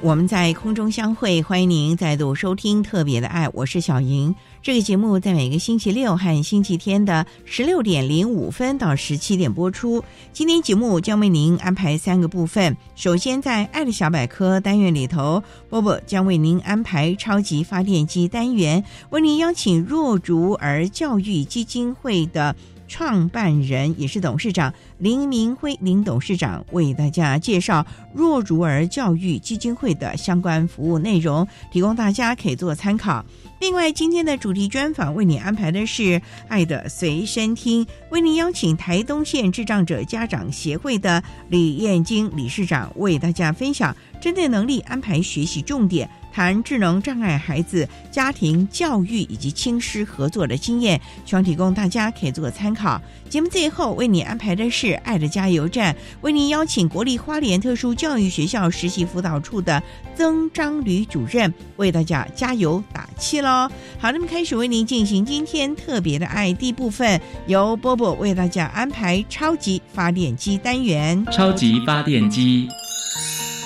我们在空中相会。欢迎您再度收听特别的爱，我是小莹。这个节目在每个星期六和星期天的十六点零五分到十七点播出。今天节目将为您安排三个部分。首先，在“爱的小百科”单元里头，波波将为您安排超级发电机单元，为您邀请若竹儿教育基金会的。创办人也是董事长林明辉林董事长为大家介绍弱竹儿教育基金会的相关服务内容，提供大家可以做参考。另外，今天的主题专访为你安排的是《爱的随身听》，为您邀请台东县智障者家长协会的李燕京理事长为大家分享针对能力安排学习重点。谈智能障碍孩子家庭教育以及亲师合作的经验，希望提供大家可以做个参考。节目最后为你安排的是“爱的加油站”，为您邀请国立花莲特殊教育学校实习辅导处的曾章吕主任为大家加油打气喽。好，那么开始为您进行今天特别的爱第部分，由波波为大家安排超级发电机单元。超级发电机，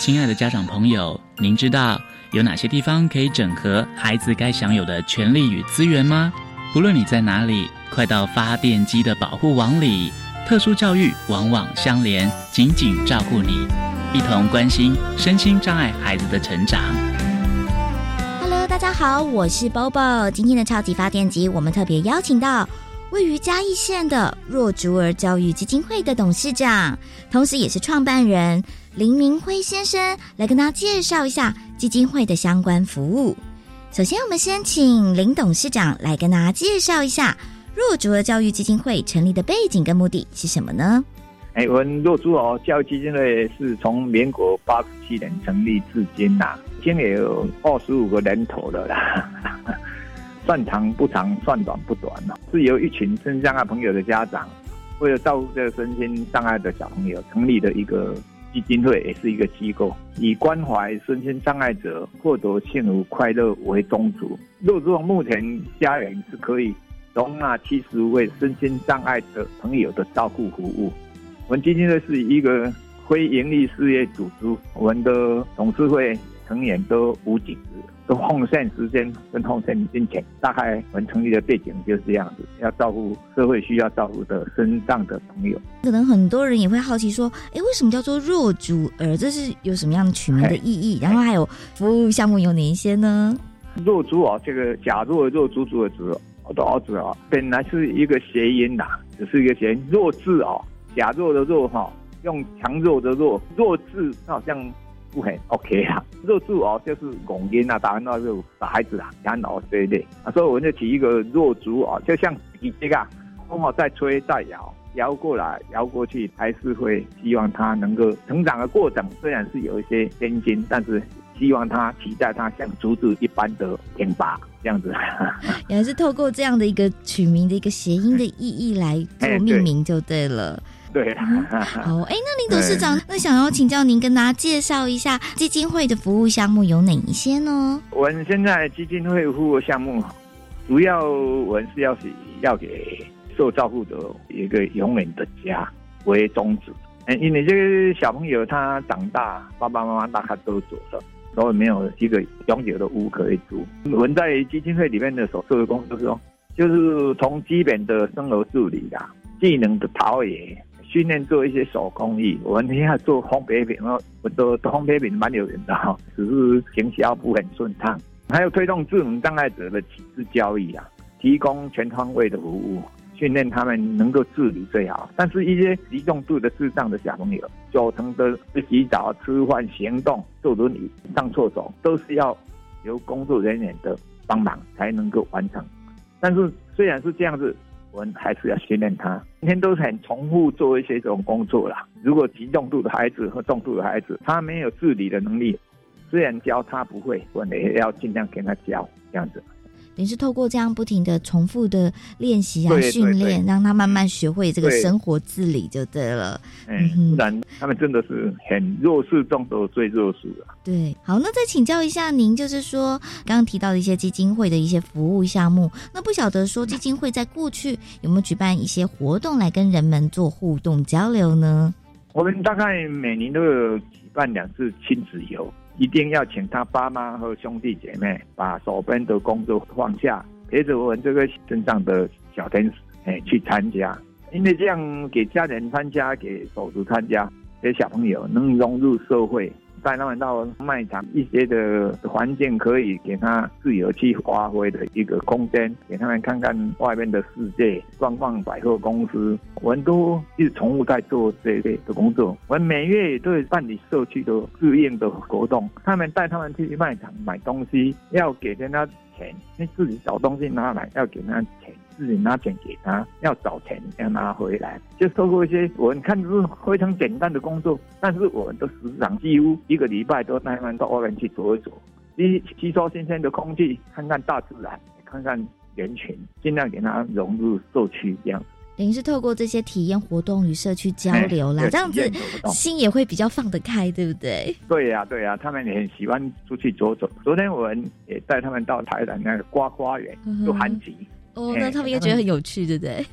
亲爱的家长朋友，您知道？有哪些地方可以整合孩子该享有的权利与资源吗？不论你在哪里，快到发电机的保护网里。特殊教育网网相连，紧紧照顾你，一同关心身心障碍孩子的成长。Hello，大家好，我是 Bobo。今天的超级发电机，我们特别邀请到位于嘉义县的若竹儿教育基金会的董事长，同时也是创办人林明辉先生，来跟大家介绍一下。基金会的相关服务。首先，我们先请林董事长来跟大家介绍一下弱竹儿教育基金会成立的背景跟目的是什么呢？哎，我们弱竹儿教育基金会是从民国八十七年成立至今呐，已经有二十五个年头了啦。算长不长，算短不短了。是由一群身心障碍朋友的家长，为了照顾这个身心障碍的小朋友，成立的一个。基金会也是一个机构，以关怀身心障碍者获得幸福快乐为宗旨。若若目前家园是可以容纳七十位身心障碍的朋友的照顾服务。我们基金会是一个非营利事业组织，我们的董事会成员都无职。都奉献时间跟奉献金钱，大概我们成立的背景就是这样子，要照顾社会需要照顾的身上的朋友。可能很多人也会好奇说，哎，为什么叫做弱主儿？这是有什么样的取名的意义？然后还有服务项目有哪一些呢？弱主啊，这个假弱弱主主的主，我的儿子啊，本来是一个谐音呐，只是一个谐音。弱智啊，假弱的弱哈，用强弱的弱，弱智好像。不很 OK 啊，弱智哦，就是拱音啊，打那就小孩子啊，养老之类啊，所以我们就起一个弱竹哦，就像你这个风哦在吹在摇，摇过来摇过去，还是会希望他能够成长的过程，虽然是有一些艰辛，但是希望他期待他像竹子一般的挺拔这样子。也是透过这样的一个取名的一个谐音的意义来 做命名就对了。对，好，哎，那林董事长，那想要请教您，跟大家介绍一下基金会的服务项目有哪一些呢？我们现在基金会服务项目，主要我们是要是要给受照顾者一个永远的家为宗旨。嗯，因为这个小朋友他长大，爸爸妈妈大概都走了，所以没有一个永久的屋可以住。我们在基金会里面的所做的工作是说，就是从基本的生活自理啦，技能的陶冶，训练做一些手工艺。我们现在做烘焙品哦，我都烘焙品蛮有名的哈，只是行销不很顺畅。还有推动智能障碍者的启智交易啊，提供全方位的服务，训练他们能够自理最好。但是，一些极重度的智障的小朋友，九成的洗澡、吃饭、行动、坐轮椅、上厕所，都是要由工作人员的帮忙才能够完成。但是，虽然是这样子，我们还是要训练他，每天都是很重复做一些这种工作啦。如果极重度的孩子和重度的孩子，他没有自理的能力。虽然教他不会，我也要尽量跟他教，这样子。等于是透过这样不停的重复的练习啊、训练，让他慢慢学会这个生活自理就对了。嗯，不然他们真的是很弱势中的最弱势啊。对，好，那再请教一下您，就是说刚刚提到的一些基金会的一些服务项目，那不晓得说基金会在过去有没有举办一些活动来跟人们做互动交流呢？我们大概每年都有举办两次亲子游。一定要请他爸妈和兄弟姐妹把手边的工作放下，陪着我们这个镇上的小天使哎去参加，因为这样给家人参加，给手足参加，给小朋友能融入社会。带他们到卖场一些的环境，可以给他自由去发挥的一个空间，给他们看看外面的世界，逛逛百货公司。我们都一直重复在做这类的工作。我们每月都会办理社区的自愿的活动，他们带他们去卖场买东西，要给人家钱，你自己找东西拿来要给他钱。自己拿钱给他，要找钱要拿回来，就透过一些我们看是非常简单的工作，但是我们都时常几乎一个礼拜都带他们到外面去走一走，吸吸收新鲜的空气，看看大自然，看看人群，尽量给他融入社区这样。等于是透过这些体验活动与社区交流啦，这样子心也会比较放得开，对不对？对呀，对呀，他们也很喜欢出去走走。昨天我们也带他们到台南那个瓜花园做寒集。哦，那他们应该觉得很有趣，对不对？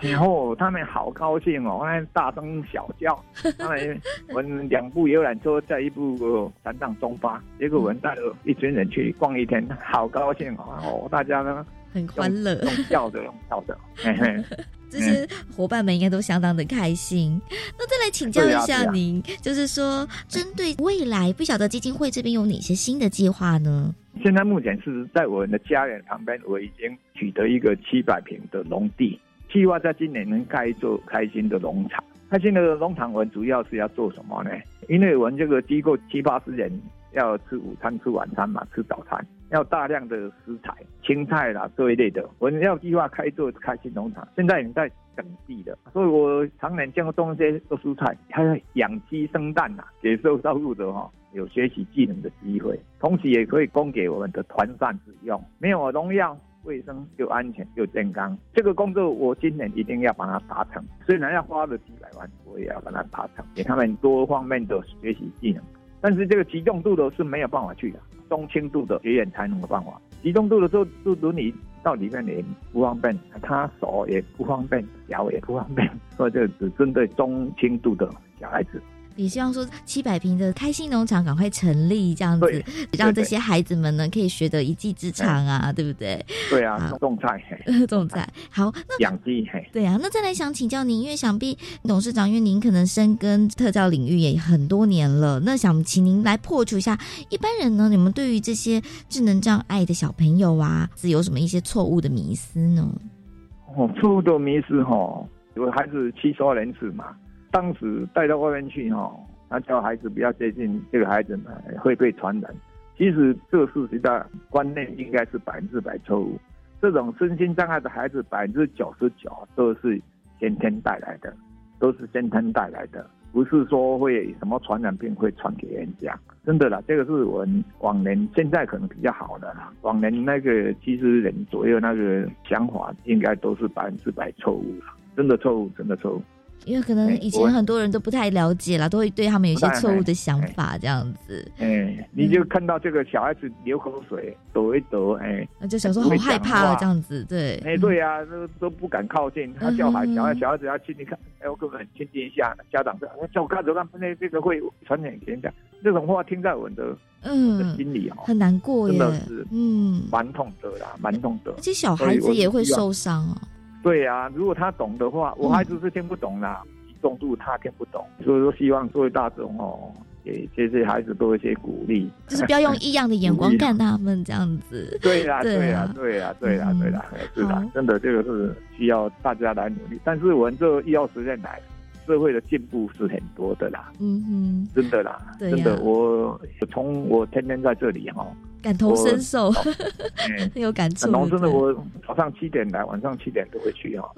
然后他们好高兴哦，那大声小叫。他们我们两部游览车在一部山上中巴，结果我们带了一群人去逛一天，好高兴哦！大家呢很欢乐，用笑的，用笑的。这些伙伴们应该都相当的开心。那再来请教一下您，就是说针对未来，不晓得基金会这边有哪些新的计划呢？现在目前是在我们的家人旁边，我已经取得一个七百平的农地，计划在今年能盖一座开心的农场。开心的农场，我们主要是要做什么呢？因为我们这个机构七八十人要吃午餐、吃晚餐嘛，吃早餐要大量的食材、青菜啦这一类的，我们要计划开做开心农场。现在已经在整地的，所以我常年见过种一些蔬菜，还有养鸡生蛋呐，给受照顾者哈。有学习技能的机会，同时也可以供给我们的团膳使用，没有农药，卫生又安全又健康。这个工作我今年一定要把它达成，虽然要花了几百万，我也要把它达成，给他们多方面的学习技能。但是这个集中度的是没有办法去的，中轻度的学员才能有办法。极重度的时候，就轮你到里面也不方便，他手也不方便，脚也不方便，所以这只针对中轻度的小孩子。也希望说七百平的开心农场赶快成立，这样子让这些孩子们呢可以学得一技之长啊，对不对？对啊，种菜，种菜。好，那养鸡。对啊，那再来想请教您，因为想必董事长，因为您可能深耕特教领域也很多年了，那想请您来破除一下一般人呢，你们对于这些智能障碍的小朋友啊，是有什么一些错误的迷思呢？哦，错误的迷思哈，有孩子七十二人次嘛。当时带到外面去哈，他叫孩子不要接近这个孩子呢，会被传染。其实这个事实的观念应该是百分之百错误。这种身心障碍的孩子，百分之九十九都是先天带来的，都是先天带来的，不是说会什么传染病会传给人家。真的啦，这个是我们往年现在可能比较好的啦。往年那个七十人左右那个想法，应该都是百分之百错误了，真的错误，真的错误。因为可能以前很多人都不太了解啦，都会对他们有一些错误的想法，这样子。哎，你就看到这个小孩子流口水，抖一抖，哎，那就想说好害怕了，这样子，对。哎，对呀，都都不敢靠近。他叫孩小孩小孩子要亲近看，哎，我根本亲近一下。家长说，我叫我看走看，那这个会传染给人家。这种话听在我的嗯心里哦，很难过耶，真的是嗯蛮痛的啦，蛮痛的。而且小孩子也会受伤哦。对呀，如果他懂的话，我孩子是听不懂啦，重度他听不懂，所以说希望作为大众哦，给这些孩子多一些鼓励，就是不要用异样的眼光看他们这样子。对呀，对呀，对呀，对呀，对呀，是的，真的这个是需要大家来努力。但是我们这医药实验来，社会的进步是很多的啦，嗯哼，真的啦，真的，我从我天天在这里哈。感同身受，很 有感触。农村的我早上七点来，晚上七点都会去哈。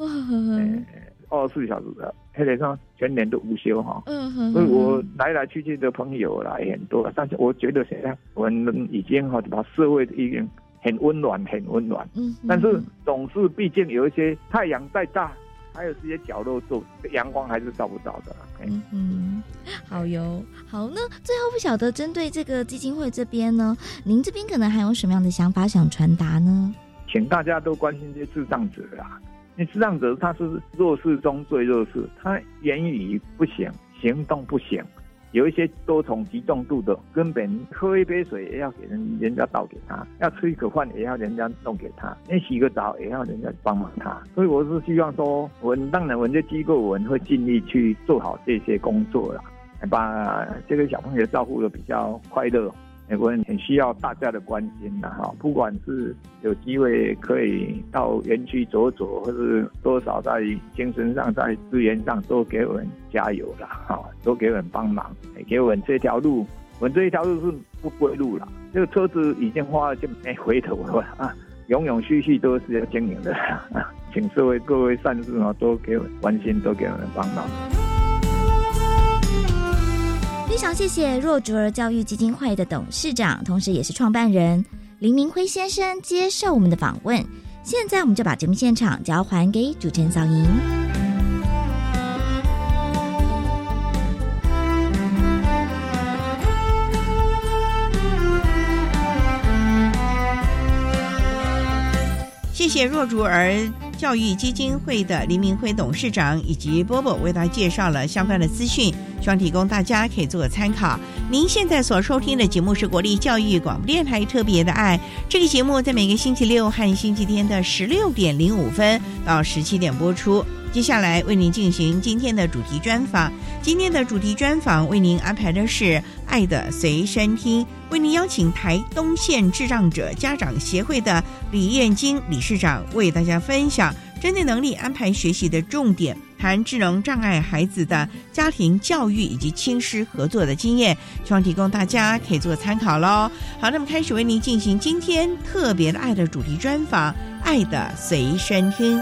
二十四小时的，黑脸上全年都无休哈。嗯哼。所以我来来去去的朋友来很多，但是我觉得现在我们已经哈把社会已经很温暖，很温暖。嗯。但是总是毕竟有一些太阳再大。还有这些角落做阳光还是照不到的。嗯嗯，好哟，好那最后不晓得针对这个基金会这边呢，您这边可能还有什么样的想法想传达呢？请大家都关心这些智障者啊，因为智障者他是弱势中最弱势，他言语不行，行动不行。有一些多重极重度的，根本喝一杯水也要给人人家倒给他，要吃一口饭也要人家弄给他，连洗个澡也要人家帮忙他。所以我是希望说，我们当然我们这机构我们会尽力去做好这些工作啦，把这个小朋友照顾的比较快乐。我们很需要大家的关心的哈，不管是有机会可以到园区走走，或是多少在精神上、在资源上都给我们加油了哈，都给我们帮忙，给我们这条路，我们这一条路是不归路了。这个车子已经花了就没回头了 啊，永永续续都是要经营的，请社会各位善士啊，都给我们关心，都给我们帮忙。非常谢谢若竹儿教育基金会的董事长，同时也是创办人林明辉先生接受我们的访问。现在我们就把节目现场交还给主持人小莹。谢谢若竹儿教育基金会的黎明辉董事长以及波波为大家介绍了相关的资讯，希望提供大家可以做个参考。您现在所收听的节目是国立教育广播电台特别的爱，这个节目在每个星期六和星期天的十六点零五分到十七点播出。接下来为您进行今天的主题专访。今天的主题专访为您安排的是《爱的随身听》，为您邀请台东县智障者家长协会的李燕金理事长为大家分享针对能力安排学习的重点，谈智能障碍孩子的家庭教育以及亲师合作的经验，希望提供大家可以做参考喽。好，那么开始为您进行今天特别的爱的主题专访，《爱的随身听》。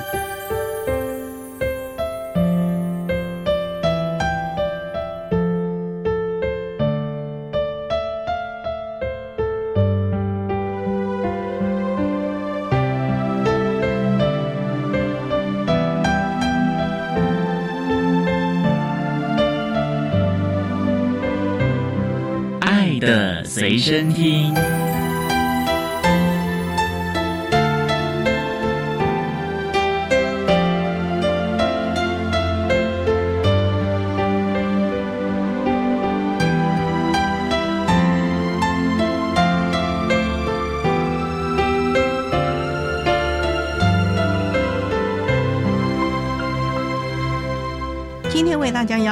随身听。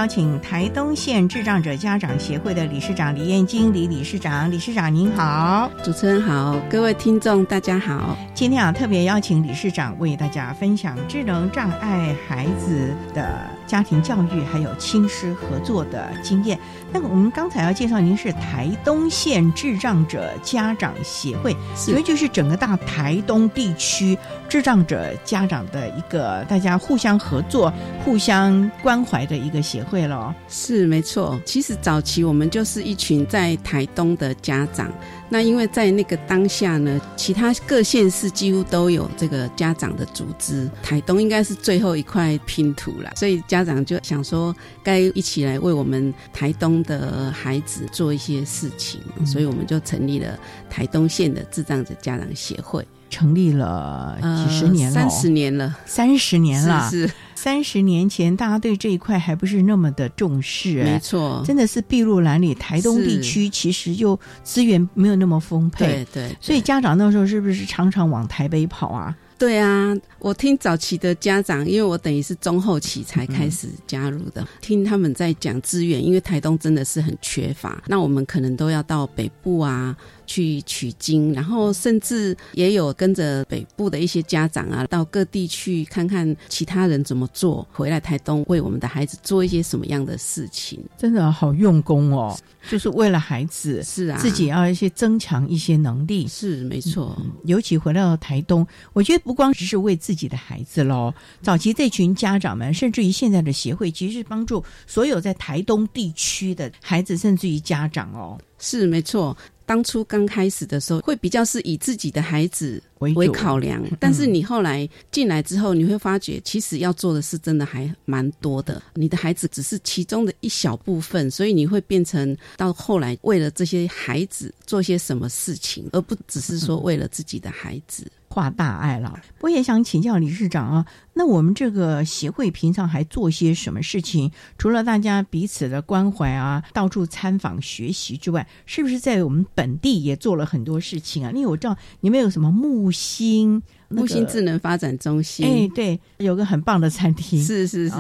请台东县智障者家长协会的理事长李燕金李理事长，理事长您好，主持人好，各位听众大家好。今天啊，特别邀请理事长为大家分享智能障碍孩子的家庭教育，还有亲师合作的经验。那我们刚才要介绍，您是台东县智障者家长协会，所以就是整个大台东地区智障者家长的一个大家互相合作、互相关怀的一个协会喽。是没错，其实早期我们就是一群在台东的家长。那因为在那个当下呢，其他各县市几乎都有这个家长的组织，台东应该是最后一块拼图了，所以家长就想说，该一起来为我们台东的孩子做一些事情，所以我们就成立了台东县的智障者家长协会，成立了几十年了，三十年了，三十年了，是。三十年前，大家对这一块还不是那么的重视，没错，真的是筚路蓝缕。台东地区其实就资源没有那么丰沛，对对，所以家长那时候是不是常常往台北跑啊？对啊，我听早期的家长，因为我等于是中后期才开始加入的，听他们在讲资源，因为台东真的是很缺乏，那我们可能都要到北部啊。去取经，然后甚至也有跟着北部的一些家长啊，到各地去看看其他人怎么做，回来台东为我们的孩子做一些什么样的事情，真的好用功哦，就是为了孩子，是啊，自己要一些增强一些能力，是没错。尤其回到台东，我觉得不光只是为自己的孩子喽，早期这群家长们，甚至于现在的协会，其实是帮助所有在台东地区的孩子，甚至于家长哦，是没错。当初刚开始的时候，会比较是以自己的孩子为考量，但是你后来进来之后，你会发觉，其实要做的事真的还蛮多的。你的孩子只是其中的一小部分，所以你会变成到后来为了这些孩子做些什么事情，而不只是说为了自己的孩子。画大爱了，我也想请教理事长啊。那我们这个协会平常还做些什么事情？除了大家彼此的关怀啊，到处参访学习之外，是不是在我们本地也做了很多事情啊？因为我知道你们有什么木星。木星智能发展中心，哎，对，有个很棒的餐厅，是是是，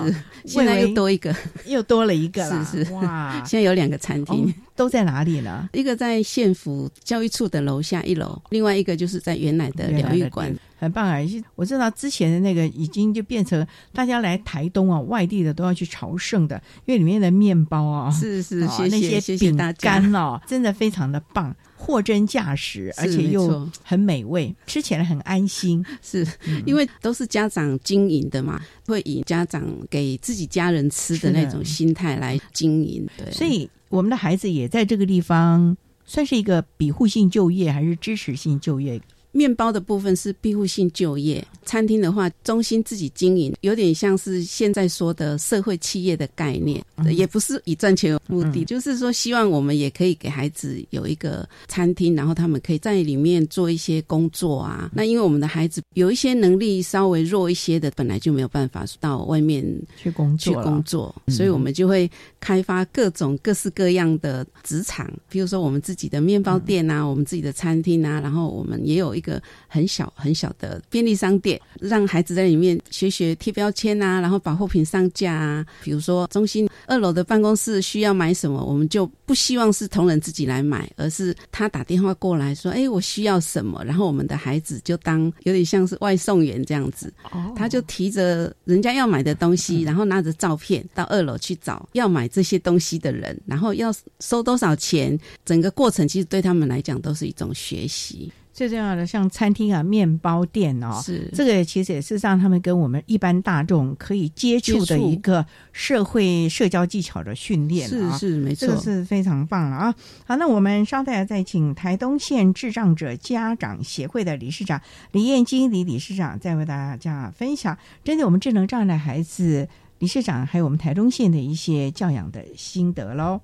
现在又多一个，又多了一个了，是是哇，现在有两个餐厅，都在哪里呢？一个在县府教育处的楼下一楼，另外一个就是在原来的疗愈馆，很棒啊！我知道之前的那个已经就变成大家来台东啊，外地的都要去朝圣的，因为里面的面包啊，是是，那些饼干哦，真的非常的棒。货真价实，而且又很美味，吃起来很安心。是因为都是家长经营的嘛，会以家长给自己家人吃的那种心态来经营。对，所以我们的孩子也在这个地方，算是一个庇护性就业还是支持性就业？面包的部分是庇护性就业，餐厅的话，中心自己经营，有点像是现在说的社会企业的概念，也不是以赚钱为目的，就是说希望我们也可以给孩子有一个餐厅，然后他们可以在里面做一些工作啊。那因为我们的孩子有一些能力稍微弱一些的，本来就没有办法到外面去工作，去工作，所以我们就会开发各种各式各样的职场，比如说我们自己的面包店啊，我们自己的餐厅啊，然后我们也有一。个很小很小的便利商店，让孩子在里面学学贴标签啊，然后把货品上架啊。比如说中心二楼的办公室需要买什么，我们就不希望是同仁自己来买，而是他打电话过来说：“哎，我需要什么？”然后我们的孩子就当有点像是外送员这样子，他就提着人家要买的东西，然后拿着照片到二楼去找要买这些东西的人，然后要收多少钱。整个过程其实对他们来讲都是一种学习。最重要的，像餐厅啊、面包店哦，是这个其实也是让他们跟我们一般大众可以接触的一个社会社交技巧的训练啊，是是没错，这个是非常棒了啊！好，那我们稍待再请台东县智障者家长协会的理事长李燕金李理事长，再为大家分享针对我们智能障碍的孩子，理事长还有我们台东县的一些教养的心得喽。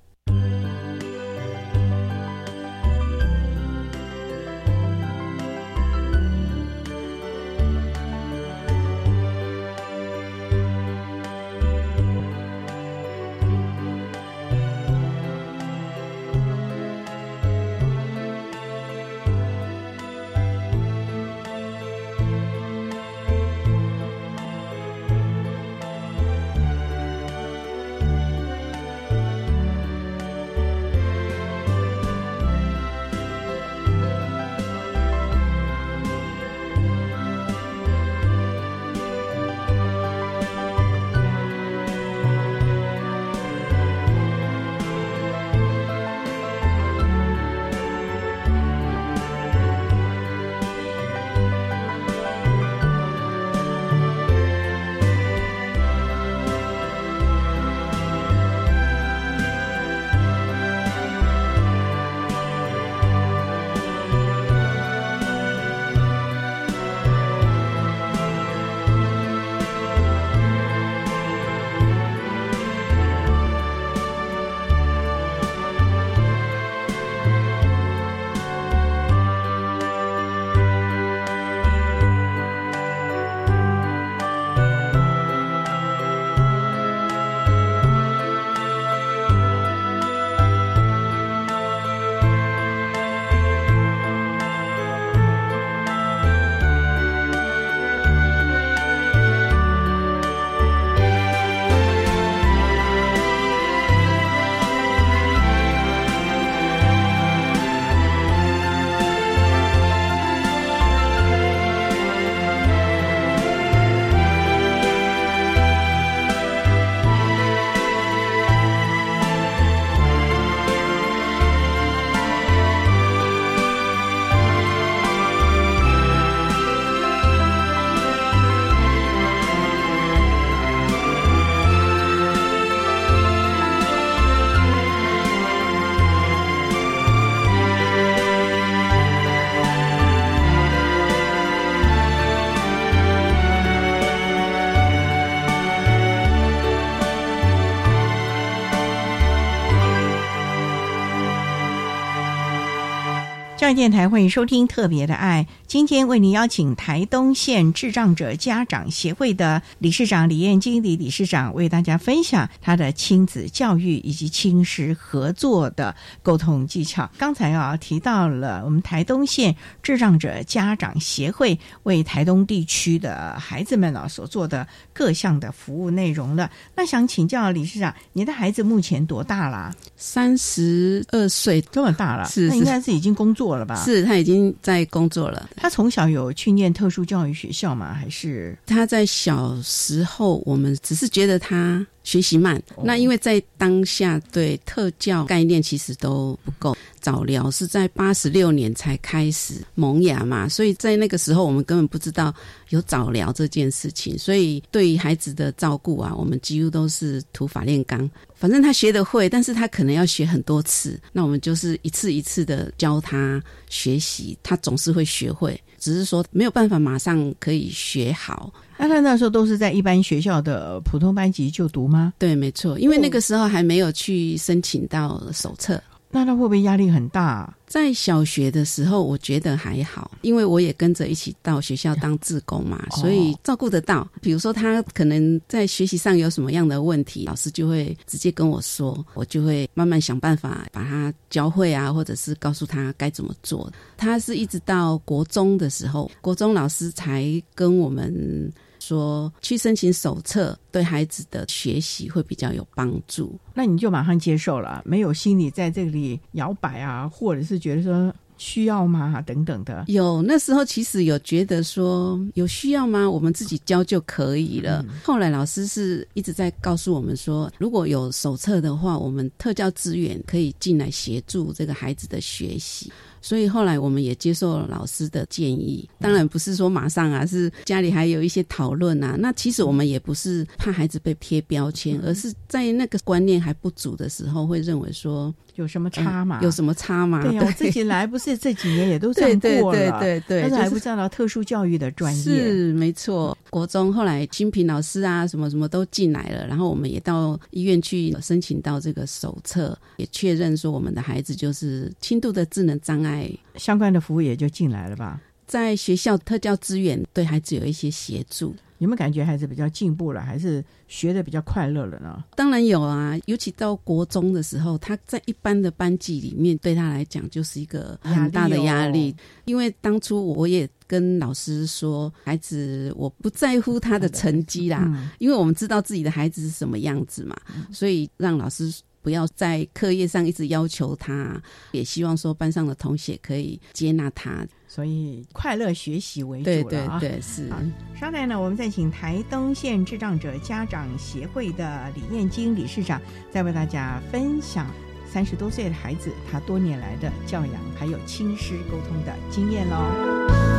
教育电台欢迎收听《特别的爱》，今天为您邀请台东县智障者家长协会的理事长李燕经理理事长为大家分享他的亲子教育以及亲师合作的沟通技巧。刚才啊提到了我们台东县智障者家长协会为台东地区的孩子们啊所做的各项的服务内容了。那想请教理事长，你的孩子目前多大啦？三十二岁，这么大了，是那应该是已经工作了吧？是他已经在工作了。他从小有去念特殊教育学校吗？还是他在小时候，我们只是觉得他学习慢。哦那因为在当下对特教概念其实都不够，早疗是在八十六年才开始萌芽嘛，所以在那个时候我们根本不知道有早疗这件事情，所以对于孩子的照顾啊，我们几乎都是土法炼钢。反正他学得会，但是他可能要学很多次，那我们就是一次一次的教他学习，他总是会学会，只是说没有办法马上可以学好。那他那时候都是在一般学校的普通班级就读吗？对，没错，因为那个时候还没有去申请到手册。那他会不会压力很大？在小学的时候，我觉得还好，因为我也跟着一起到学校当志工嘛，哦所以照顾得到。比如说他可能在学习上有什么样的问题，老师就会直接跟我说，我就会慢慢想办法把他教会啊，或者是告诉他该怎么做。他是一直到国中的时候，国中老师才跟我们。说去申请手册，对孩子的学习会比较有帮助。那你就马上接受了，没有心里在这里摇摆啊，或者是觉得说需要吗？等等的。有那时候其实有觉得说有需要吗？我们自己教就可以了。后来老师是一直在告诉我们说，如果有手册的话，我们特教资源可以进来协助这个孩子的学习。所以后来我们也接受了老师的建议，当然不是说马上啊，是家里还有一些讨论啊。那其实我们也不是怕孩子被贴标签，而是在那个观念还不足的时候，会认为说有什么差吗？有什么差吗？对呀、我自己来不是这几年也都这样对过了，对对对对，但是还就不知道特殊教育的专业。是没错，国中后来清平老师啊，什么什么都进来了，然后我们也到医院去申请到这个手册，也确认说我们的孩子就是轻度的智能障碍，相关的服务也就进来了吧？在学校特教资源对孩子有一些协助。有没有感觉孩子比较进步了，还是学的比较快乐了呢？当然有啊，尤其到国中的时候，他在一般的班级里面，对他来讲就是一个很大的压力。压力哦因为当初我也跟老师说，孩子我不在乎他的成绩啦，嗯因为我们知道自己的孩子是什么样子嘛，所以让老师不要在课业上一直要求他，也希望说班上的同学可以接纳他。所以快乐学习为主对了啊。对对，是。好稍待呢，我们再请台东县智障者家长协会的李燕金理事长，再为大家分享三十多岁的孩子他多年来的教养还有亲师沟通的经验喽。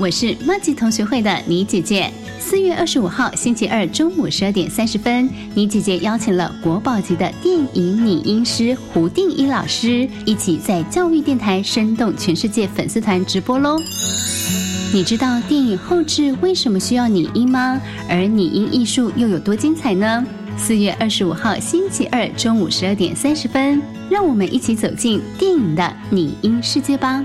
我是麦吉同学会的倪姐姐。四月二十五号星期二中午十二点三十分，倪姐姐邀请了国宝级的电影拟音师胡定一老师，一起在教育电台生动全世界粉丝团直播喽。你知道电影后置为什么需要拟音吗？而拟音艺术又有多精彩呢？四月二十五号星期二中午十二点三十分，让我们一起走进电影的拟音世界吧。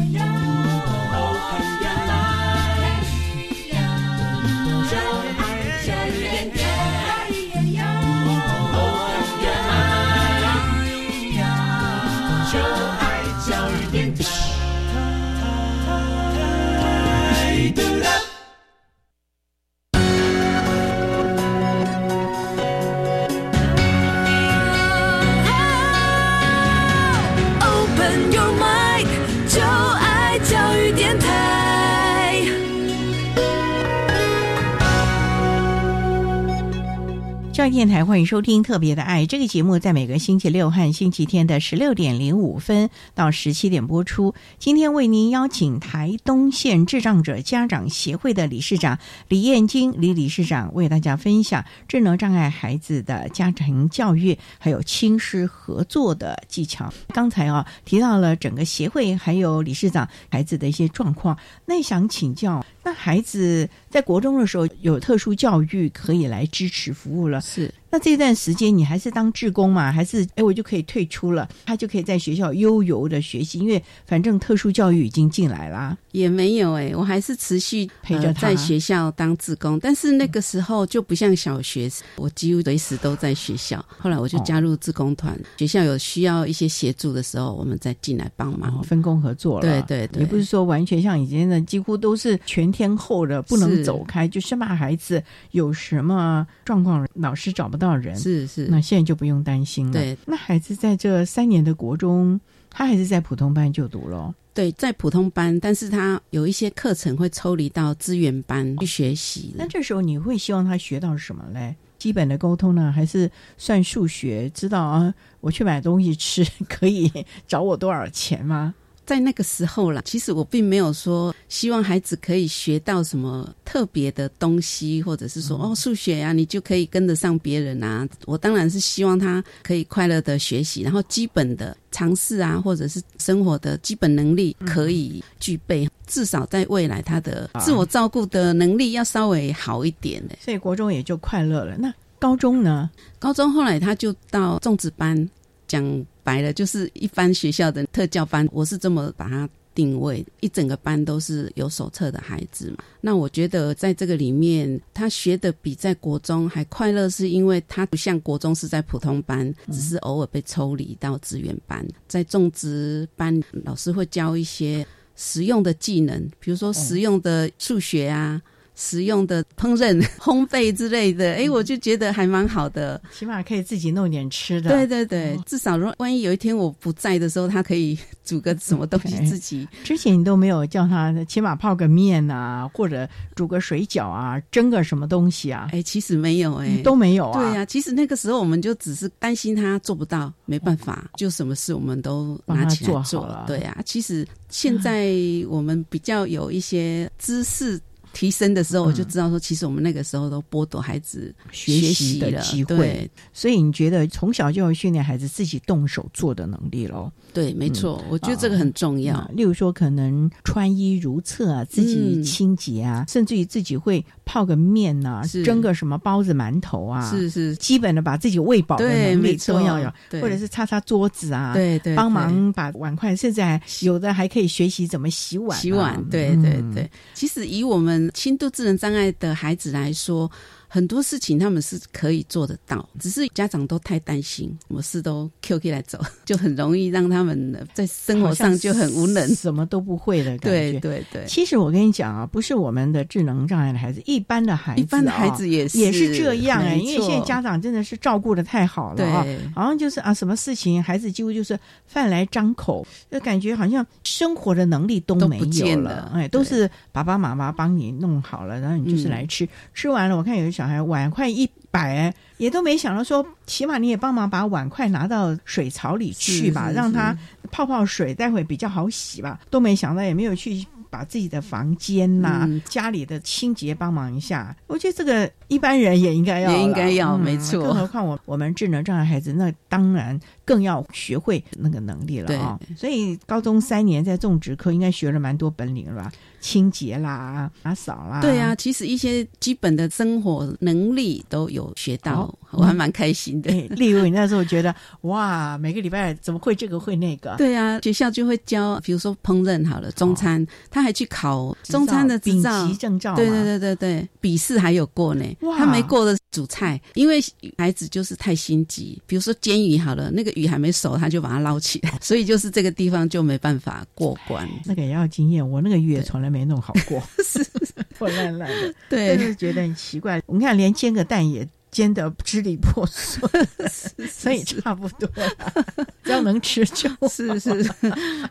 教育电台欢迎收听《特别的爱》这个节目，在每个星期六和星期天的十六点零五分到十七点播出。今天为您邀请台东县智障者家长协会的理事长李燕金李理事长为大家分享智能障碍孩子的家庭教育，还有亲师合作的技巧。刚才啊提到了整个协会还有理事长孩子的一些状况，那想请教，那孩子在国中的时候有特殊教育可以来支持服务了。是，那这段时间你还是当志工嘛？还是哎，我就可以退出了，他就可以在学校悠游的学习，因为反正特殊教育已经进来啦。也没有哎，我还是持续陪着他在学校当志工，但是那个时候就不像小学，我几乎随时都在学校。后来我就加入志工团，学校有需要一些协助的时候，我们再进来帮忙，分工合作了。对对对，也不是说完全像以前的，几乎都是全天候的，不能走开，就生怕孩子有什么状况，老师找不到人。是是，那现在就不用担心了。对，那孩子在这三年的国中，他还是在普通班就读咯。对，在普通班，但是他有一些课程会抽离到资源班去学习。那这时候你会希望他学到什么嘞？基本的沟通呢，还是算数学？知道啊，我去买东西吃 可以找我多少钱吗？在那个时候啦，其实我并没有说希望孩子可以学到什么特别的东西，或者是说哦数学呀，你就可以跟得上别人啊。我当然是希望他可以快乐的学习，然后基本的尝试啊，或者是生活的基本能力可以具备，至少在未来他的自我照顾的能力要稍微好一点的。所以国中也就快乐了。那高中呢？高中后来他就到种植班讲。白了就是一般学校的特教班，我是这么把它定位，一整个班都是有手册的孩子嘛。那我觉得在这个里面，他学的比在国中还快乐，是因为他不像国中是在普通班，只是偶尔被抽离到资源班，在种植班，老师会教一些实用的技能，比如说实用的数学啊。实用的烹饪、烘焙之类的，哎，我就觉得还蛮好的，起码可以自己弄点吃的。对对对，至少如万一有一天我不在的时候，他可以煮个什么东西自己。之前你都没有叫他，起码泡个面啊，或者煮个水饺啊，蒸个什么东西啊？哎，其实没有，哎，都没有啊。对呀，其实那个时候我们就只是担心他做不到，没办法，就什么事我们都拿起来做了。对呀，其实现在我们比较有一些知识。提升的时候，我就知道说，其实我们那个时候都剥夺孩子学习的机会。所以你觉得从小就要训练孩子自己动手做的能力喽？对，没错，我觉得这个很重要。例如说，可能穿衣如厕啊，自己清洁啊，甚至于自己会泡个面呐，蒸个什么包子、馒头啊，是是，基本的把自己喂饱的能力都要有，或者是擦擦桌子啊，对对，帮忙把碗筷，甚至还有的还可以学习怎么洗碗。洗碗，对对对。其实以我们们轻度智能障碍的孩子来说。很多事情他们是可以做得到，只是家长都太担心，什么事都 Q Q 来走，就很容易让他们在生活上就很无能，什么都不会的感觉。对对对。其实我跟你讲啊，不是我们的智能障碍的孩子，一般的孩子，一般的孩子也是也是这样哎，因为现在家长真的是照顾的太好了啊，好像就是啊，什么事情孩子几乎就是饭来张口，就感觉好像生活的能力都没有了，哎，都是爸爸妈妈帮你弄好了，然后你就是来吃，吃完了，我看有的小孩碗筷一摆，也都没想到说，起码你也帮忙把碗筷拿到水槽里去吧，让他泡泡水，待会比较好洗吧。都没想到，也没有去把自己的房间呐、家里的清洁帮忙一下。我觉得这个一般人也应该要，也应该要，没错。更何况我我们智能障碍孩子，那当然更要学会那个能力了啊。所以高中三年在种植科应该学了蛮多本领了吧。清洁啦，打扫啦，对啊，其实一些基本的生活能力都有学到，我还蛮开心的。例如你那时候觉得哇，每个礼拜怎么会这个会那个？对啊，学校就会教，比如说烹饪好了，中餐，他还去考中餐的丙级证照。对对对对对，笔试还有过呢。他没过的主菜，因为孩子就是太心急。比如说煎鱼好了，那个鱼还没熟，他就把它捞起来，所以就是这个地方就没办法过关。那个也要经验，我那个鱼也从来。没弄好过，是 破烂烂的，对，就是觉得很奇怪。我们看，连煎个蛋也。煎的支离破碎，所以差不多，只要能吃就是是。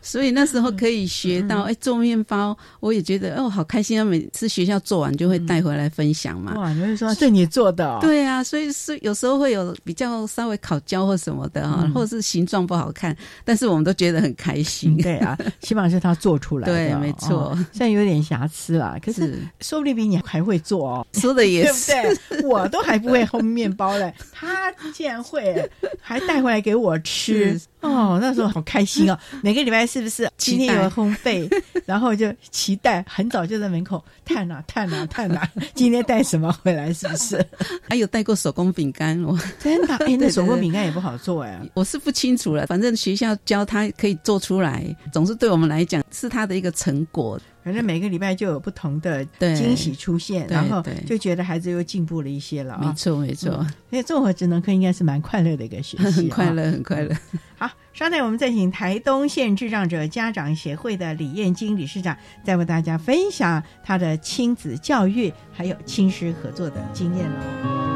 所以那时候可以学到，哎，做面包，我也觉得哦，好开心啊！每次学校做完就会带回来分享嘛。哇，你会说是你做的？对啊，所以是有时候会有比较稍微烤焦或什么的哈，或者是形状不好看，但是我们都觉得很开心。对啊，起码是他做出来的，对，没错。虽然有点瑕疵啦，可是说不定比你还会做哦。说的也是，对不对？我都还不会。烘面包嘞，他竟然会，还带回来给我吃。哦！那时候好开心哦。每个礼拜是不是今天有烘焙，然后就期待，很早就在门口探啊探啊探啊，今天带什么回来？是不是？还有带过手工饼干哦，真的？哎，那手工饼干也不好做哎，我是不清楚了。反正学校教他可以做出来，总是对我们来讲是他的一个成果。反正每个礼拜就有不同的惊喜出现，然后就觉得孩子又进步了一些了。没错，没错。所以综合职能课应该是蛮快乐的一个学习，很快乐，很快乐。好，稍待，我们再请台东县智障者家长协会的李燕金理事长，再为大家分享他的亲子教育还有亲师合作的经验喽。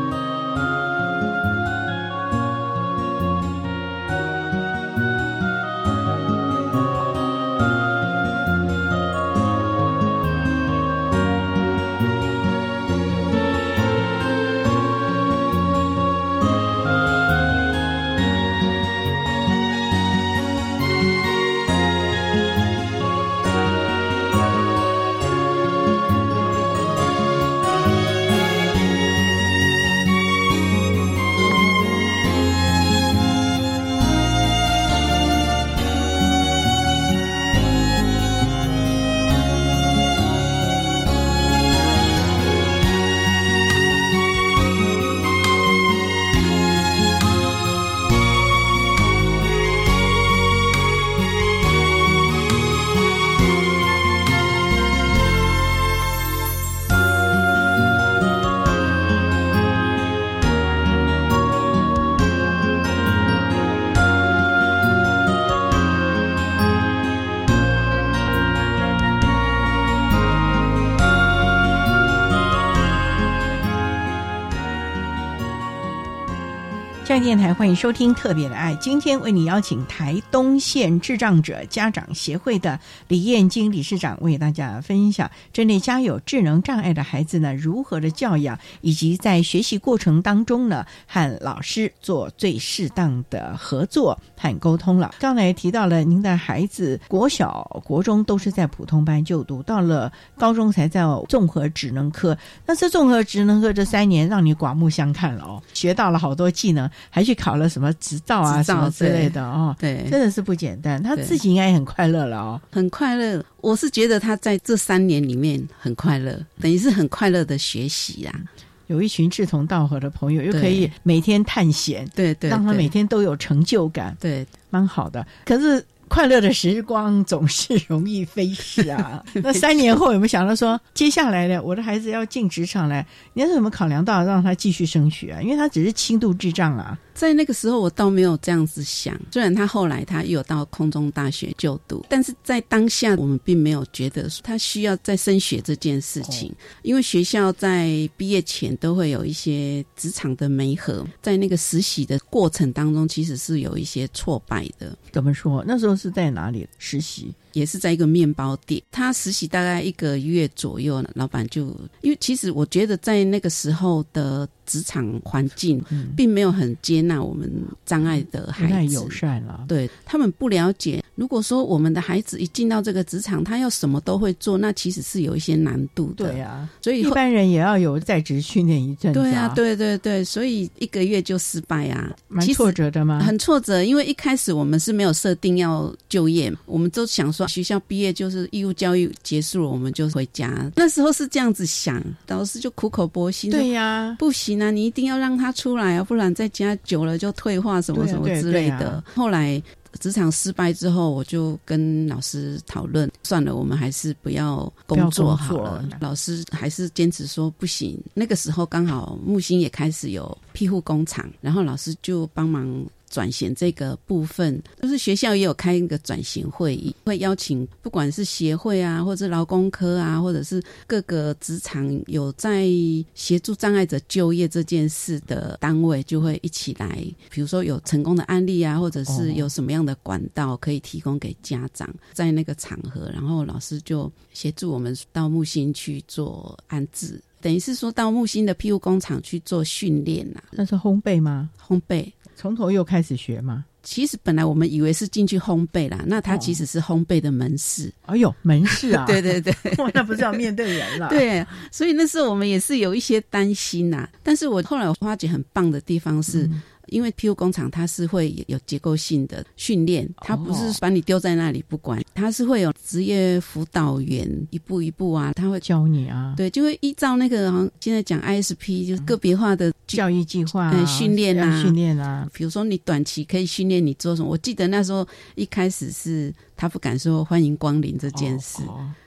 电台欢迎收听《特别的爱》，今天为你邀请台东县智障者家长协会的李燕金理事长为大家分享针对家有智能障碍的孩子呢如何的教养，以及在学习过程当中呢和老师做最适当的合作和沟通了。刚才提到了您的孩子国小、国中都是在普通班就读，到了高中才在综合职能科。那这综合职能科这三年让你刮目相看了哦，学到了好多技能。还去考了什么执照啊，什么之类的哦，对，真的是不简单。他自己应该也很快乐了哦，很快乐。我是觉得他在这三年里面很快乐，等于是很快乐的学习啊。有一群志同道合的朋友，又可以每天探险，对对，让他每天都有成就感，对，蛮好的。可是快乐的时光总是容易飞逝啊。那三年后有没有想到说，接下来呢，我的孩子要进职场来，你要怎么考量到让他继续升学啊？因为他只是轻度智障啊。在那个时候，我倒没有这样子想。虽然他后来他又有到空中大学就读，但是在当下我们并没有觉得他需要再升学这件事情，因为学校在毕业前都会有一些职场的媒合，在那个实习的过程当中，其实是有一些挫败的。怎么说？那时候是在哪里实习？也是在一个面包店，他实习大概一个月左右，老板就因为其实我觉得在那个时候的职场环境，并没有很接纳我们障碍的孩子，太友善了。对他们不了解，如果说我们的孩子一进到这个职场，他要什么都会做，那其实是有一些难度的。对啊，所以一般人也要有在职训练一阵子。对啊，对对对，所以一个月就失败啊，蛮挫折的吗？很挫折，因为一开始我们是没有设定要就业，我们都想说。学校毕业就是义务教育结束了，我们就回家。那时候是这样子想，老师就苦口婆心。对呀，不行啊，你一定要让他出来啊，不然在家久了就退化什么什么之类的。后来职场失败之后，我就跟老师讨论，算了，我们还是不要工作好了。老师还是坚持说不行。那个时候刚好木星也开始有庇护工厂，然后老师就帮忙。转型这个部分，就是学校也有开一个转型会议，会邀请不管是协会啊，或者劳工科啊，或者是各个职场有在协助障碍者就业这件事的单位，就会一起来。比如说有成功的案例啊，或者是有什么样的管道可以提供给家长，在那个场合，然后老师就协助我们到木星去做安置，等于是说到木星的庇护工厂去做训练呐。那是烘焙吗？烘焙。从头又开始学吗？其实本来我们以为是进去烘焙啦，那它其实是烘焙的门市。哎呦，门市啊！对对对，那不是要面对人了？对，所以那时候我们也是有一些担心呐。但是我后来我发觉很棒的地方是。因为 PU 工厂它是会有结构性的训练，它不是把你丢在那里不管，它是会有职业辅导员一步一步啊，他会教你啊，对，就会依照那个现在讲 ISP 就是个别化的教育计划训练啊，训练啊，比如说你短期可以训练你做什么，我记得那时候一开始是他不敢说欢迎光临这件事，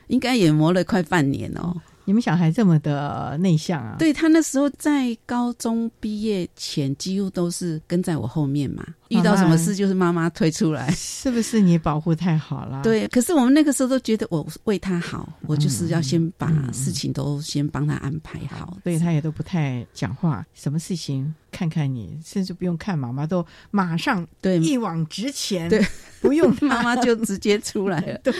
应该也磨了快半年哦。你们小孩这么的内向啊？对他那时候在高中毕业前，几乎都是跟在我后面嘛。遇到什么事就是妈妈推出来，是不是你保护太好了？对，可是我们那个时候都觉得我为他好，我就是要先把事情都先帮他安排好，所以他也都不太讲话。什么事情看看你，甚至不用看妈妈，都马上对一往直前，对，不用 妈妈就直接出来了。对，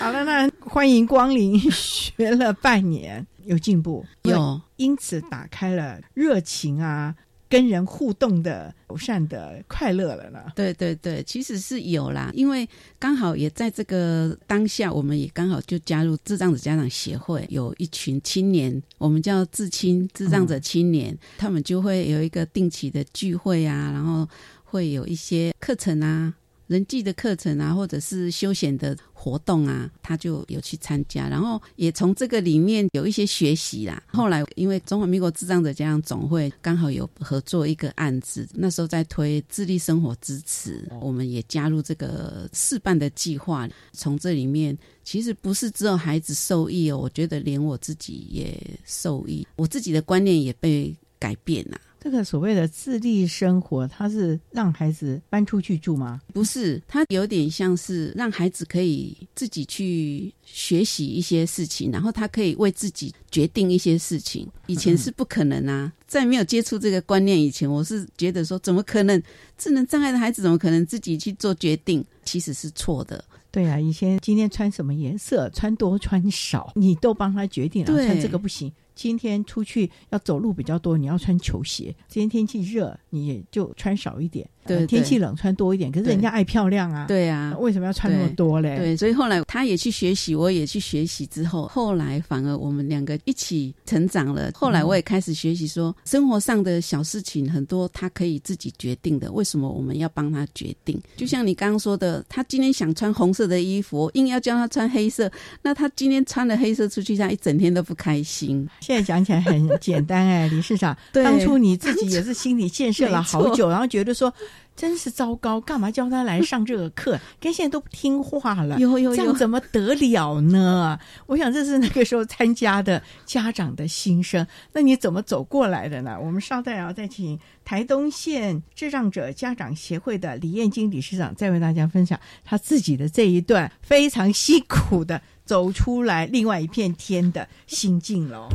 好了，那欢迎光临，学了半年有进步，有因此打开了热情啊。跟人互动的友善的快乐了呢？对对对，其实是有啦，因为刚好也在这个当下，我们也刚好就加入智障者家长协会，有一群青年，我们叫智青智障者青年，他们就会有一个定期的聚会啊，然后会有一些课程啊。人际的课程啊，或者是休闲的活动啊，他就有去参加，然后也从这个里面有一些学习啦。后来因为中华民国智障者家长总会刚好有合作一个案子，那时候在推智力生活支持，我们也加入这个试办的计划。从这里面，其实不是只有孩子受益哦，我觉得连我自己也受益，我自己的观念也被改变了。这个所谓的自立生活，它是让孩子搬出去住吗？不是，它有点像是让孩子可以自己去学习一些事情，然后他可以为自己决定一些事情。以前是不可能啊，在没有接触这个观念以前，我是觉得说，怎么可能智能障碍的孩子怎么可能自己去做决定？其实是错的。对啊，以前今天穿什么颜色，穿多穿少，你都帮他决定了，穿这个不行。今天出去要走路比较多，你要穿球鞋。今天天气热，你也就穿少一点。对，天气冷穿多一点，可是人家爱漂亮啊。对啊，为什么要穿那么多嘞？对，所以后来他也去学习，我也去学习，之后后来反而我们两个一起成长了。后来我也开始学习说，生活上的小事情很多他可以自己决定的，为什么我们要帮他决定？就像你刚刚说的，他今天想穿红色的衣服，硬要叫他穿黑色，那他今天穿了黑色出去，他一整天都不开心。现在讲起来很简单哎，李市长，当初你自己也是心理建设了好 久，然后觉得说。真是糟糕，干嘛叫他来上这个课？跟现在都不听话了，有有有这样怎么得了呢？我想这是那个时候参加的家长的心声。那你怎么走过来的呢？我们稍待啊，再请台东县智障者家长协会的李燕金理事长再为大家分享他自己的这一段非常辛苦的走出来另外一片天的心境喽。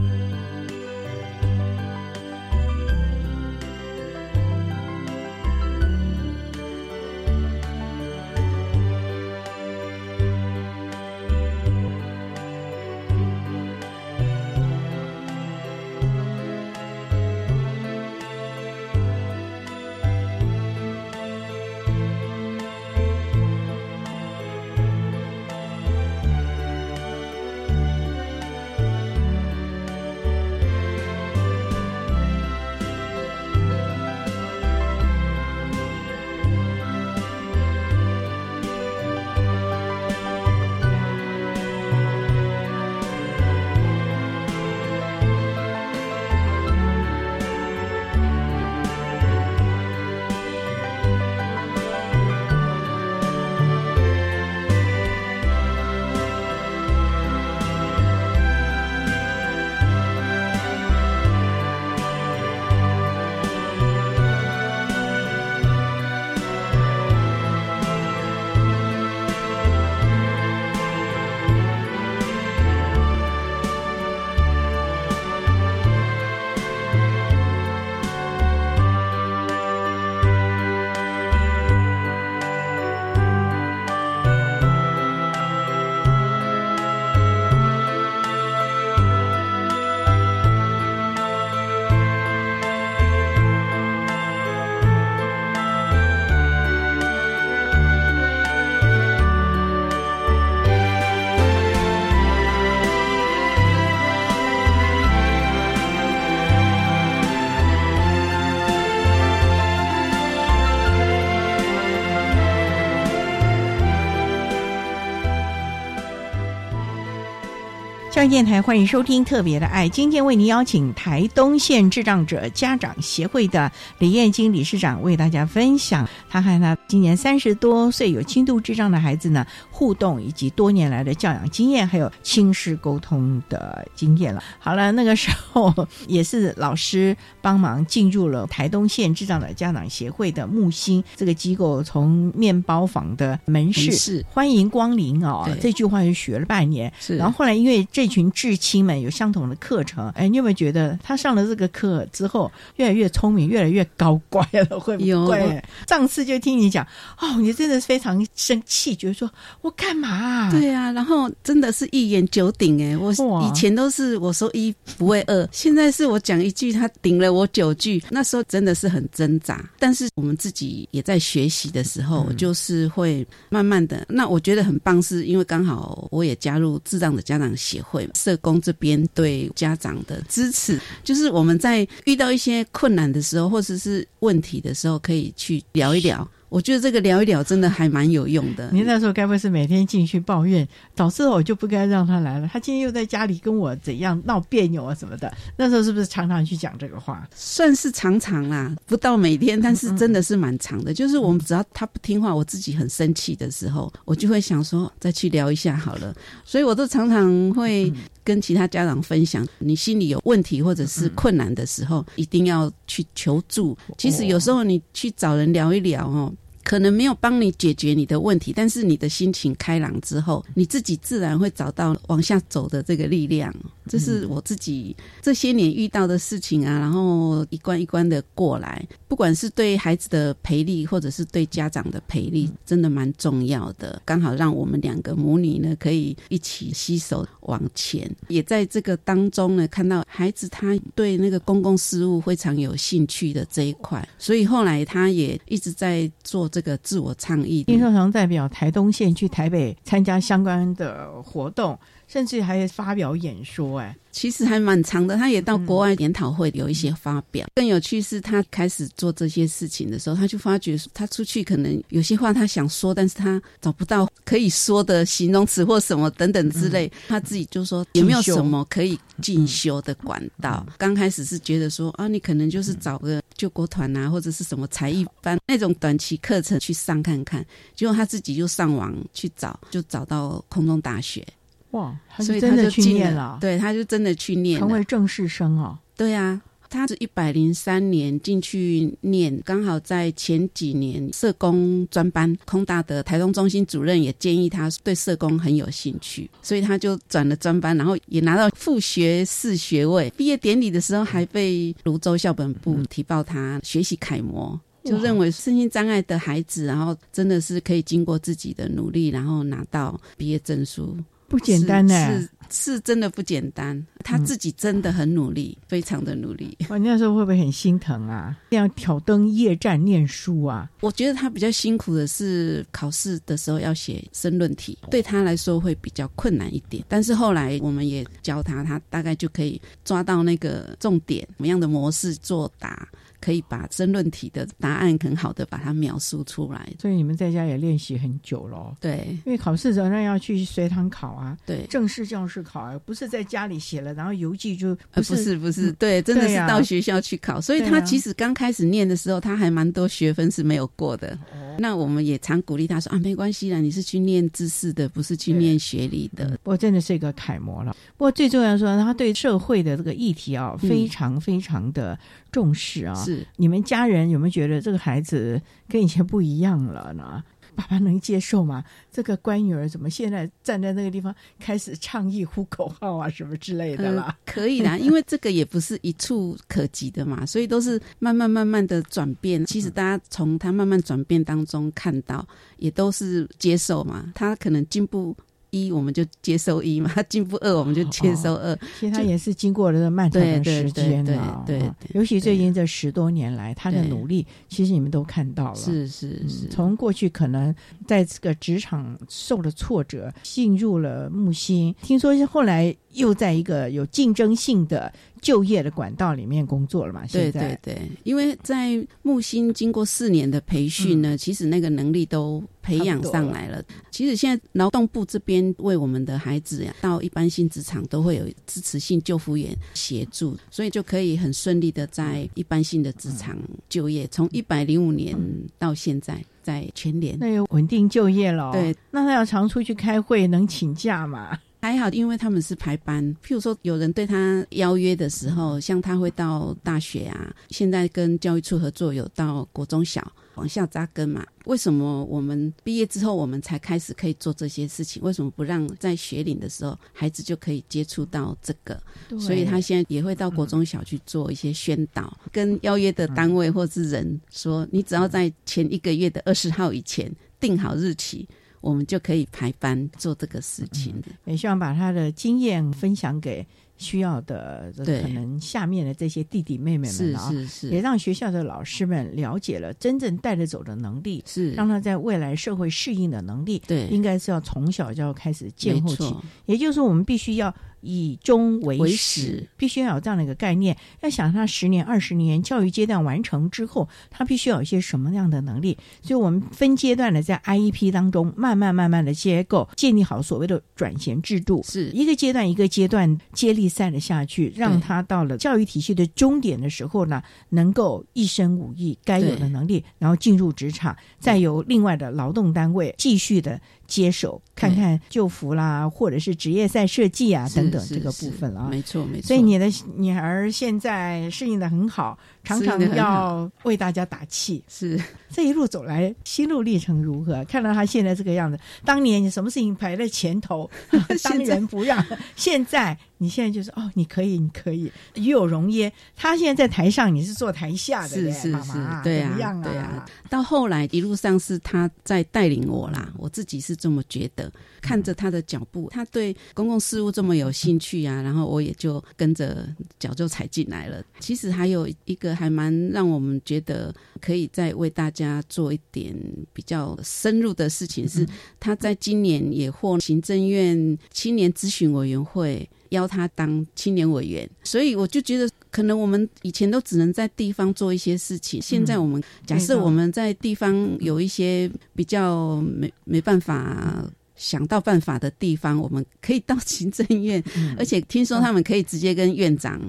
教育电台欢迎收听《特别的爱》，今天为您邀请台东县智障者家长协会的李燕金理事长为大家分享他和他今年三十多岁有轻度智障的孩子呢互动，以及多年来的教养经验，还有亲师沟通的经验了。好了，那个时候也是老师帮忙进入了台东县智障的家长协会的木星这个机构，从面包房的门市欢迎光临哦，这句话就学了半年，是，然后后来因为这群至亲们有相同的课程，哎，你有没有觉得他上了这个课之后，越来越聪明，越来越高 乖了？会不会？上次就听你讲，哦，你真的是非常生气，觉得说我干嘛？对啊，然后真的是一言九鼎哎，我以前都是我说一不会二，现在是我讲一句，他顶了我九句。那时候真的是很挣扎，但是我们自己也在学习的时候，就是会慢慢的。那我觉得很棒，是因为刚好我也加入智障的家长协会。社工这边对家长的支持，就是我们在遇到一些困难的时候，或者是问题的时候，可以去聊一聊。我觉得这个聊一聊真的还蛮有用的。您那时候该不会是每天进去抱怨，导致我就不该让他来了。他今天又在家里跟我怎样闹别扭啊什么的。那时候是不是常常去讲这个话？算是常常啦，不到每天，但是真的是蛮长的。就是我们只要他不听话，我自己很生气的时候，我就会想说再去聊一下好了。所以我都常常会跟其他家长分享，你心里有问题或者是困难的时候，一定要去求助。其实有时候你去找人聊一聊哦。可能没有帮你解决你的问题，但是你的心情开朗之后，你自己自然会找到往下走的这个力量。这是我自己这些年遇到的事情啊，然后一关一关的过来，不管是对孩子的陪力，或者是对家长的陪力，真的蛮重要的。刚好让我们两个母女呢，可以一起携手往前，也在这个当中呢，看到孩子他对那个公共事务非常有兴趣的这一块，所以后来他也一直在做这个自我倡议。丁少常代表台东县去台北参加相关的活动。甚至还发表演说，哎。其实还蛮长的，他也到国外研讨会有一些发表。更有趣是，他开始做这些事情的时候，他就发觉他出去可能有些话他想说，但是他找不到可以说的形容词或什么等等之类。他自己就说有没有什么可以进修的管道？刚开始是觉得说啊，你可能就是找个救国团啊，或者是什么才艺班那种短期课程去上看看。结果他自己就上网去找，就找到空中大学。哇，所以他就去进念了，对，他就真的去念，成为正式生哦。对啊。他是一百零三年进去念，刚好在前几年社工专班，空大的台东中心主任也建议他对社工很有兴趣，所以他就转了专班，然后也拿到副学士学位。毕业典礼的时候还被泸州校本部提报他学习楷模，就认为身心障碍的孩子，然后真的是可以经过自己的努力，然后拿到毕业证书。不简单呢，是是真的不简单。他自己真的很努力，非常的努力。我那时候会不会很心疼啊？这样挑灯夜战念书啊？我觉得他比较辛苦的是考试的时候要写申论题，对他来说会比较困难一点。但是后来我们也教他，他大概就可以抓到那个重点，什么样的模式作答。可以把争论题的答案很好的把它描述出来，所以你们在家也练习很久了。对，因为考试责任要去随堂考啊，对，正式教室考啊，不是在家里写了，然后邮寄就不是不是，对，真的是到学校去考。所以他其实刚开始念的时候，他还蛮多学分是没有过的。那我们也常鼓励他说啊，没关系啦，你是去念知识的，不是去念学历的。不过真的是一个楷模了。不过最重要说，他对社会的这个议题啊，非常非常的重视啊。是你们家人有没有觉得这个孩子跟以前不一样了呢？爸爸能接受吗？这个乖女儿怎么现在站在那个地方开始倡议呼口号啊，什么之类的啦？可以啦，因为这个也不是一触可及的嘛，所以都是慢慢慢慢的转变。其实大家从他慢慢转变当中看到，也都是接受嘛。他可能进步。一我们就接收一嘛，进步二我们就接收二。其实他也是经过了漫长的时间了，对，尤其最近这十多年来，他的努力，其实你们都看到了。是是是，从过去可能在这个职场受了挫折，进入了木星，听说是后来又在一个有竞争性的。就业的管道里面工作了嘛？对对对，因为在木星经过四年的培训呢，其实那个能力都培养上来了。其实现在劳动部这边为我们的孩子呀，到一般性职场都会有支持性救护员协助，所以就可以很顺利的在一般性的职场就业。从一百零五年到现在，在全年，那有稳定就业了。对，那他要常出去开会，能请假吗？还好，因为他们是排班。譬如说，有人对他邀约的时候，像他会到大学啊，现在跟教育处合作，有到国中小往下扎根嘛。为什么我们毕业之后，我们才开始可以做这些事情？为什么不让在学龄的时候，孩子就可以接触到这个？所以他现在也会到国中小去做一些宣导，跟邀约的单位或是人说，你只要在前一个月的二十号以前定好日期。我们就可以排班做这个事情，也希望把他的经验分享给需要的可能下面的这些弟弟妹妹们啊，是是。是，也让学校的老师们了解了真正带着走的能力，是。让他在未来社会适应的能力，对，应该是要从小就要开始建后起，也就是说，我们必须要。以终为始，必须要有这样的一个概念。要想他十年、二十年教育阶段完成之后，他必须要有一些什么样的能力？所以，我们分阶段的在 IEP 当中，慢慢慢慢的结构建立好所谓的转衔制度，是一个阶段一个阶段接力赛的下去，让他到了教育体系的终点的时候呢，能够一身武艺该有的能力，然后进入职场，再由另外的劳动单位继续的。接手看看旧服啦，或者是职业赛设计啊等等这个部分了，没错没错。所以你的女儿现在适应的很好，常常要为大家打气。是这一路走来，心路历程如何？看到她现在这个样子，当年你什么事情排在前头，当仁不让，现在。你现在就是哦，你可以，你可以，与有荣焉。他现在在台上，你是坐台下的，是是是，对啊，对啊。到后来一路上是他在带领我啦，我自己是这么觉得。看着他的脚步，他对公共事务这么有兴趣啊，然后我也就跟着脚就踩进来了。其实还有一个还蛮让我们觉得可以再为大家做一点比较深入的事情，是他在今年也获行政院青年咨询委员会。邀他当青年委员，所以我就觉得，可能我们以前都只能在地方做一些事情，现在我们假设我们在地方有一些比较没没办法。想到办法的地方，我们可以到行政院，而且听说他们可以直接跟院长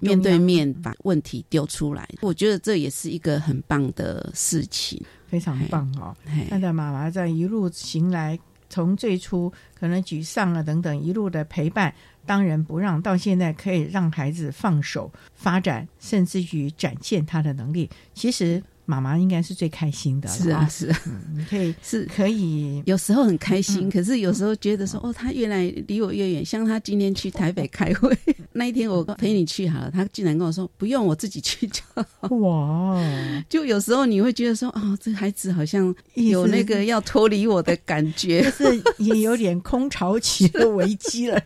面对面把问题丢出来。我觉得这也是一个很棒的事情，非常棒哦！看到妈妈在一路行来，从最初可能沮丧啊等等，一路的陪伴。当仁不让，到现在可以让孩子放手发展，甚至于展现他的能力。其实。妈妈应该是最开心的，是啊，是啊，你可以 是可以，有时候很开心，可是有时候觉得说，哦，他越来离我越远。像他今天去台北开会 那一天，我陪你去好了，他竟然跟我说不用，我自己去就好。哇，就有时候你会觉得说，哦，这孩子好像有那个要脱离我的感觉，是也有点空巢期的危机了。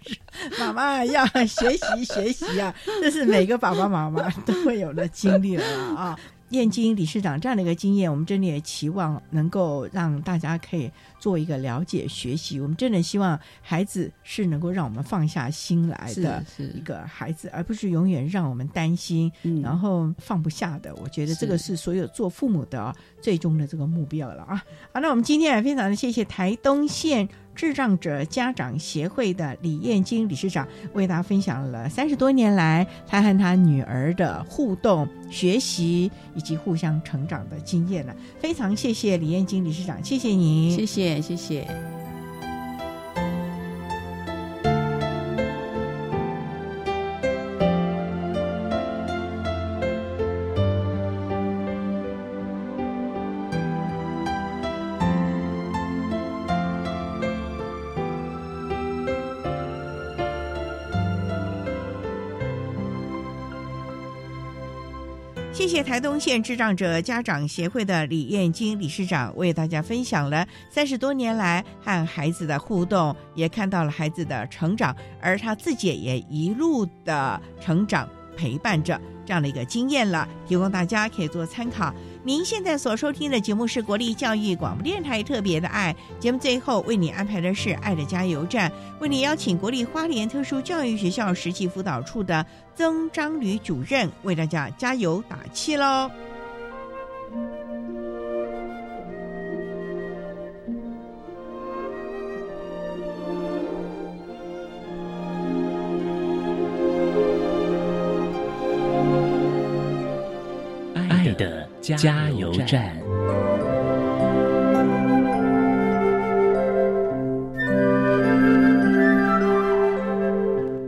妈妈要学习学习啊，这是每个爸爸妈妈都会有的经历了啊。燕京理事长这样的一个经验，我们真的也期望能够让大家可以做一个了解、学习。我们真的希望孩子是能够让我们放下心来的一个孩子，而不是永远让我们担心，然后放不下的。我觉得这个是所有做父母的最终的这个目标了啊！好，那我们今天也非常的谢谢台东县。智障者家长协会的李燕京理事长为大家分享了三十多年来他和他女儿的互动、学习以及互相成长的经验了。非常谢谢李燕京理事长，谢谢您，谢谢，谢谢。台东县智障者家长协会的李燕金理事长为大家分享了三十多年来和孩子的互动，也看到了孩子的成长，而他自己也一路的成长陪伴着这样的一个经验了，提供大家可以做参考。您现在所收听的节目是国立教育广播电台特别的爱节目，最后为你安排的是爱的加油站，为你邀请国立花莲特殊教育学校实际辅导处的曾章吕主任为大家加油打气喽。加油站。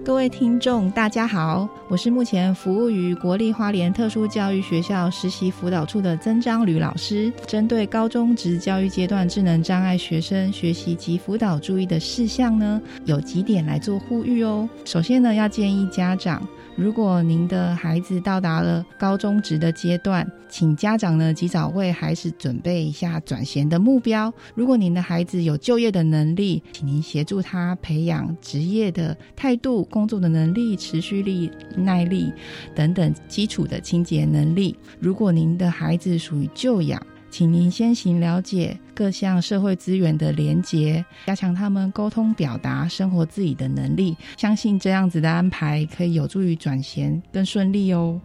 各位听众，大家好，我是目前服务于国立花莲特殊教育学校实习辅导处的曾章吕老师。针对高中职教育阶段智能障碍学生学习及辅导注意的事项呢，有几点来做呼吁哦。首先呢，要建议家长。如果您的孩子到达了高中职的阶段，请家长呢及早为孩子准备一下转衔的目标。如果您的孩子有就业的能力，请您协助他培养职业的态度、工作的能力、持续力、耐力等等基础的清洁能力。如果您的孩子属于就养，请您先行了解各项社会资源的连结，加强他们沟通表达、生活自理的能力。相信这样子的安排可以有助于转衔更顺利哦。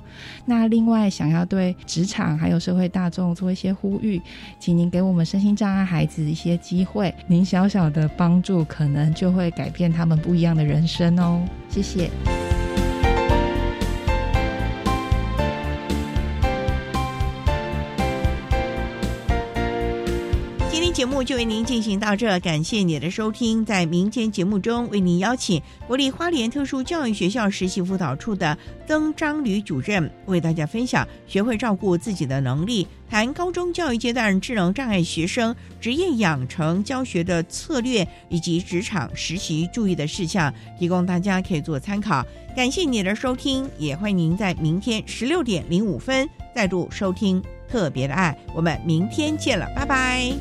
那另外，想要对职场还有社会大众做一些呼吁，请您给我们身心障碍孩子一些机会，您小小的帮助可能就会改变他们不一样的人生哦。谢谢。节目就为您进行到这，感谢你的收听。在明天节目中，为您邀请国立花莲特殊教育学校实习辅导处的曾张吕主任，为大家分享学会照顾自己的能力，谈高中教育阶段智能障碍学生职业养成教学的策略以及职场实习注意的事项，提供大家可以做参考。感谢你的收听，也欢迎您在明天十六点零五分再度收听特别的爱。我们明天见了，拜拜。